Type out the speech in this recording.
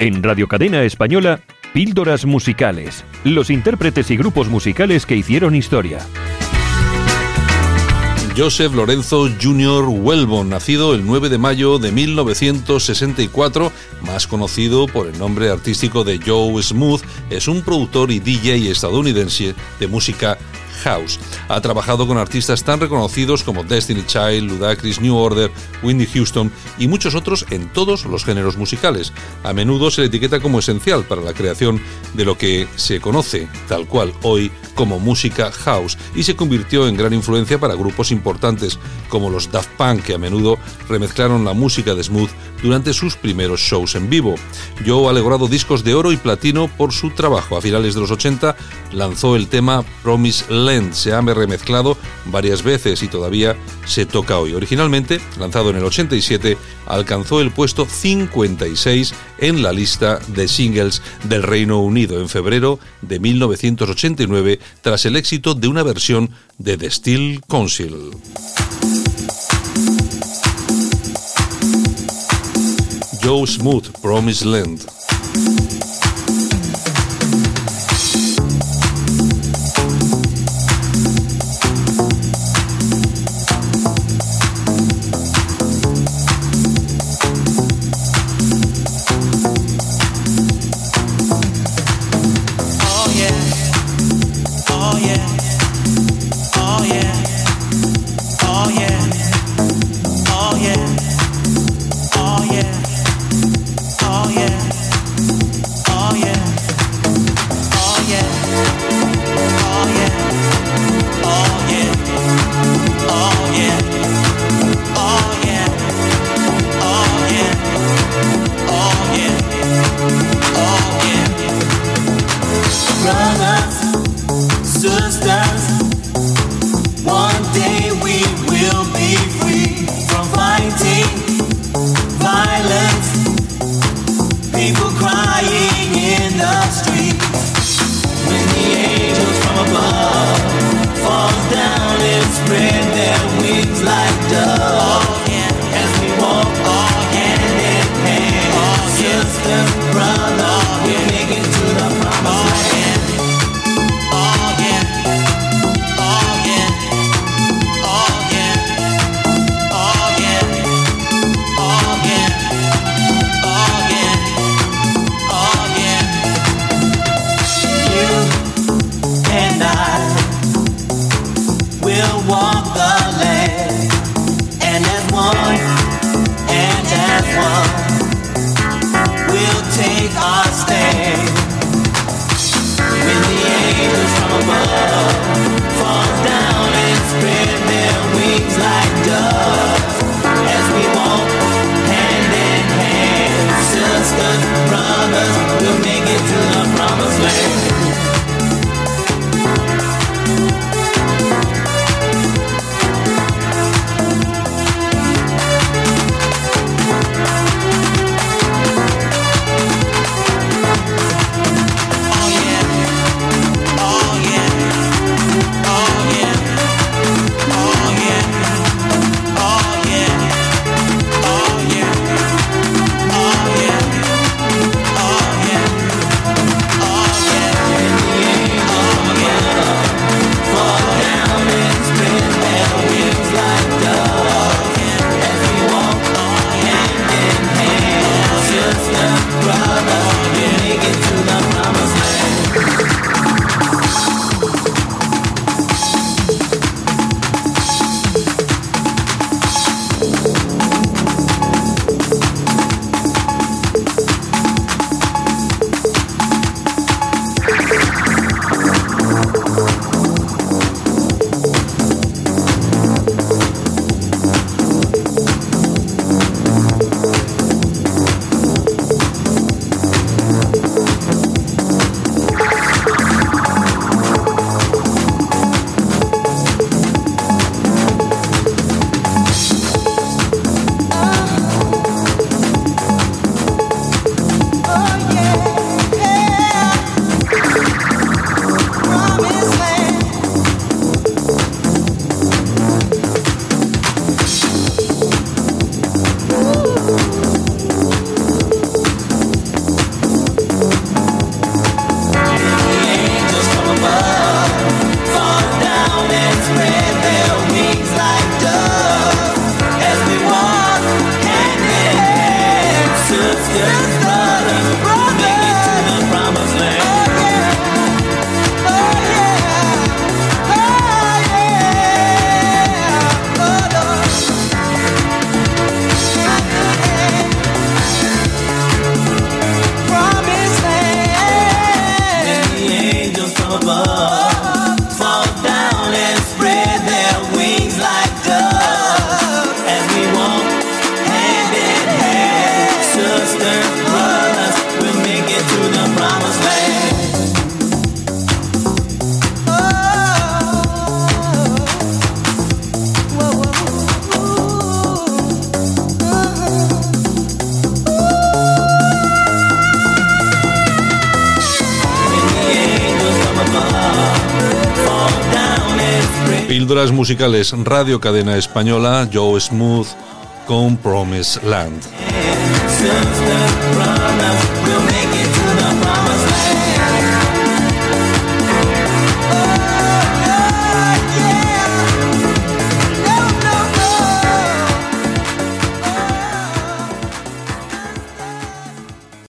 En Radio Cadena Española, Píldoras Musicales. Los intérpretes y grupos musicales que hicieron historia. Joseph Lorenzo Jr. Welbon, nacido el 9 de mayo de 1964, más conocido por el nombre artístico de Joe Smooth, es un productor y DJ estadounidense de música house. Ha trabajado con artistas tan reconocidos como Destiny Child, Ludacris, New Order, Whitney Houston y muchos otros en todos los géneros musicales. A menudo se le etiqueta como esencial para la creación de lo que se conoce, tal cual hoy, como música house y se convirtió en gran influencia para grupos importantes como los Daft Punk que a menudo remezclaron la música de Smooth durante sus primeros shows en vivo. Joe ha logrado discos de oro y platino por su trabajo. A finales de los 80 lanzó el tema Promise Land. Se ha remezclado varias veces y todavía se toca hoy. Originalmente, lanzado en el 87, alcanzó el puesto 56 en la lista de singles del Reino Unido en febrero de 1989 tras el éxito de una versión de The Steel Council. Joe Smooth, Promised Land. Thank you. spread their wings like doves. As we walk all hand in hand. Sisters, brothers, we're making to the promised land. I will walk the land. And as one, and as one, we'll take our stand. Píldoras musicales, Radio Cadena Española, Joe Smooth con Promise Land.